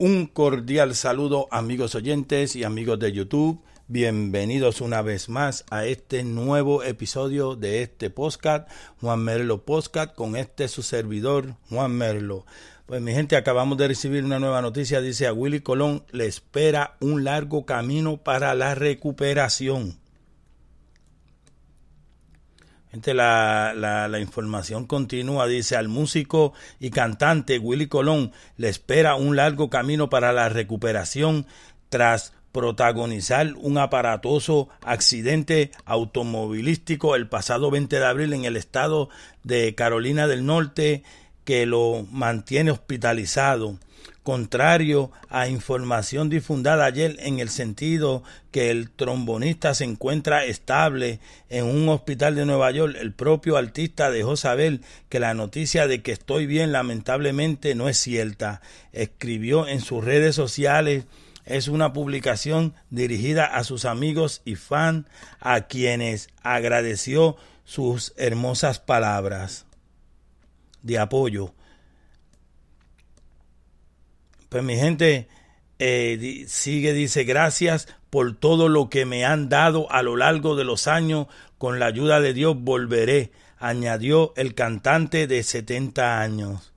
Un cordial saludo amigos oyentes y amigos de YouTube. Bienvenidos una vez más a este nuevo episodio de este podcast, Juan Merlo Podcast, con este su servidor, Juan Merlo. Pues mi gente, acabamos de recibir una nueva noticia, dice a Willy Colón le espera un largo camino para la recuperación. Gente, la, la, la, información continúa, dice al músico y cantante Willy Colón le espera un largo camino para la recuperación tras protagonizar un aparatoso accidente automovilístico el pasado 20 de abril en el estado de Carolina del Norte que lo mantiene hospitalizado contrario a información difundada ayer en el sentido que el trombonista se encuentra estable en un hospital de Nueva York, el propio artista dejó saber que la noticia de que estoy bien lamentablemente no es cierta. Escribió en sus redes sociales es una publicación dirigida a sus amigos y fans a quienes agradeció sus hermosas palabras de apoyo pues mi gente eh, sigue, dice, gracias por todo lo que me han dado a lo largo de los años. Con la ayuda de Dios volveré, añadió el cantante de 70 años.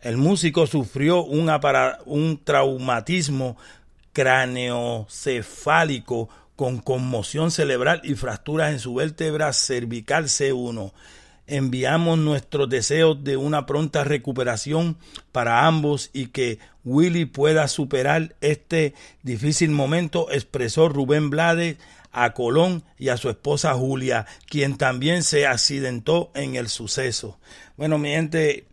El músico sufrió un, un traumatismo craneocefálico con conmoción cerebral y fracturas en su vértebra cervical C1 enviamos nuestros deseos de una pronta recuperación para ambos y que Willy pueda superar este difícil momento, expresó Rubén Blades a Colón y a su esposa Julia, quien también se accidentó en el suceso. Bueno, mi gente,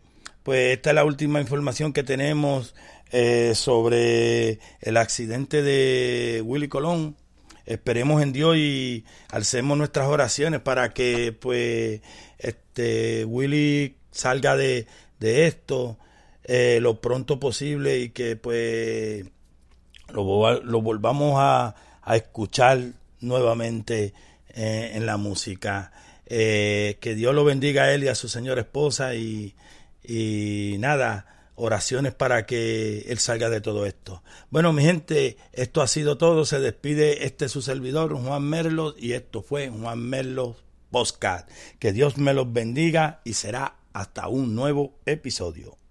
pues esta es la última información que tenemos eh, sobre el accidente de Willy Colón. Esperemos en Dios y alcemos nuestras oraciones para que pues este Willy salga de, de esto eh, lo pronto posible y que pues lo, volvamos a, a, escuchar nuevamente eh, en la música. Eh, que Dios lo bendiga a él y a su señora esposa y, y nada, oraciones para que él salga de todo esto. Bueno, mi gente, esto ha sido todo. Se despide este su servidor, Juan Merlos, y esto fue Juan Merlos Podcast. Que Dios me los bendiga y será hasta un nuevo episodio.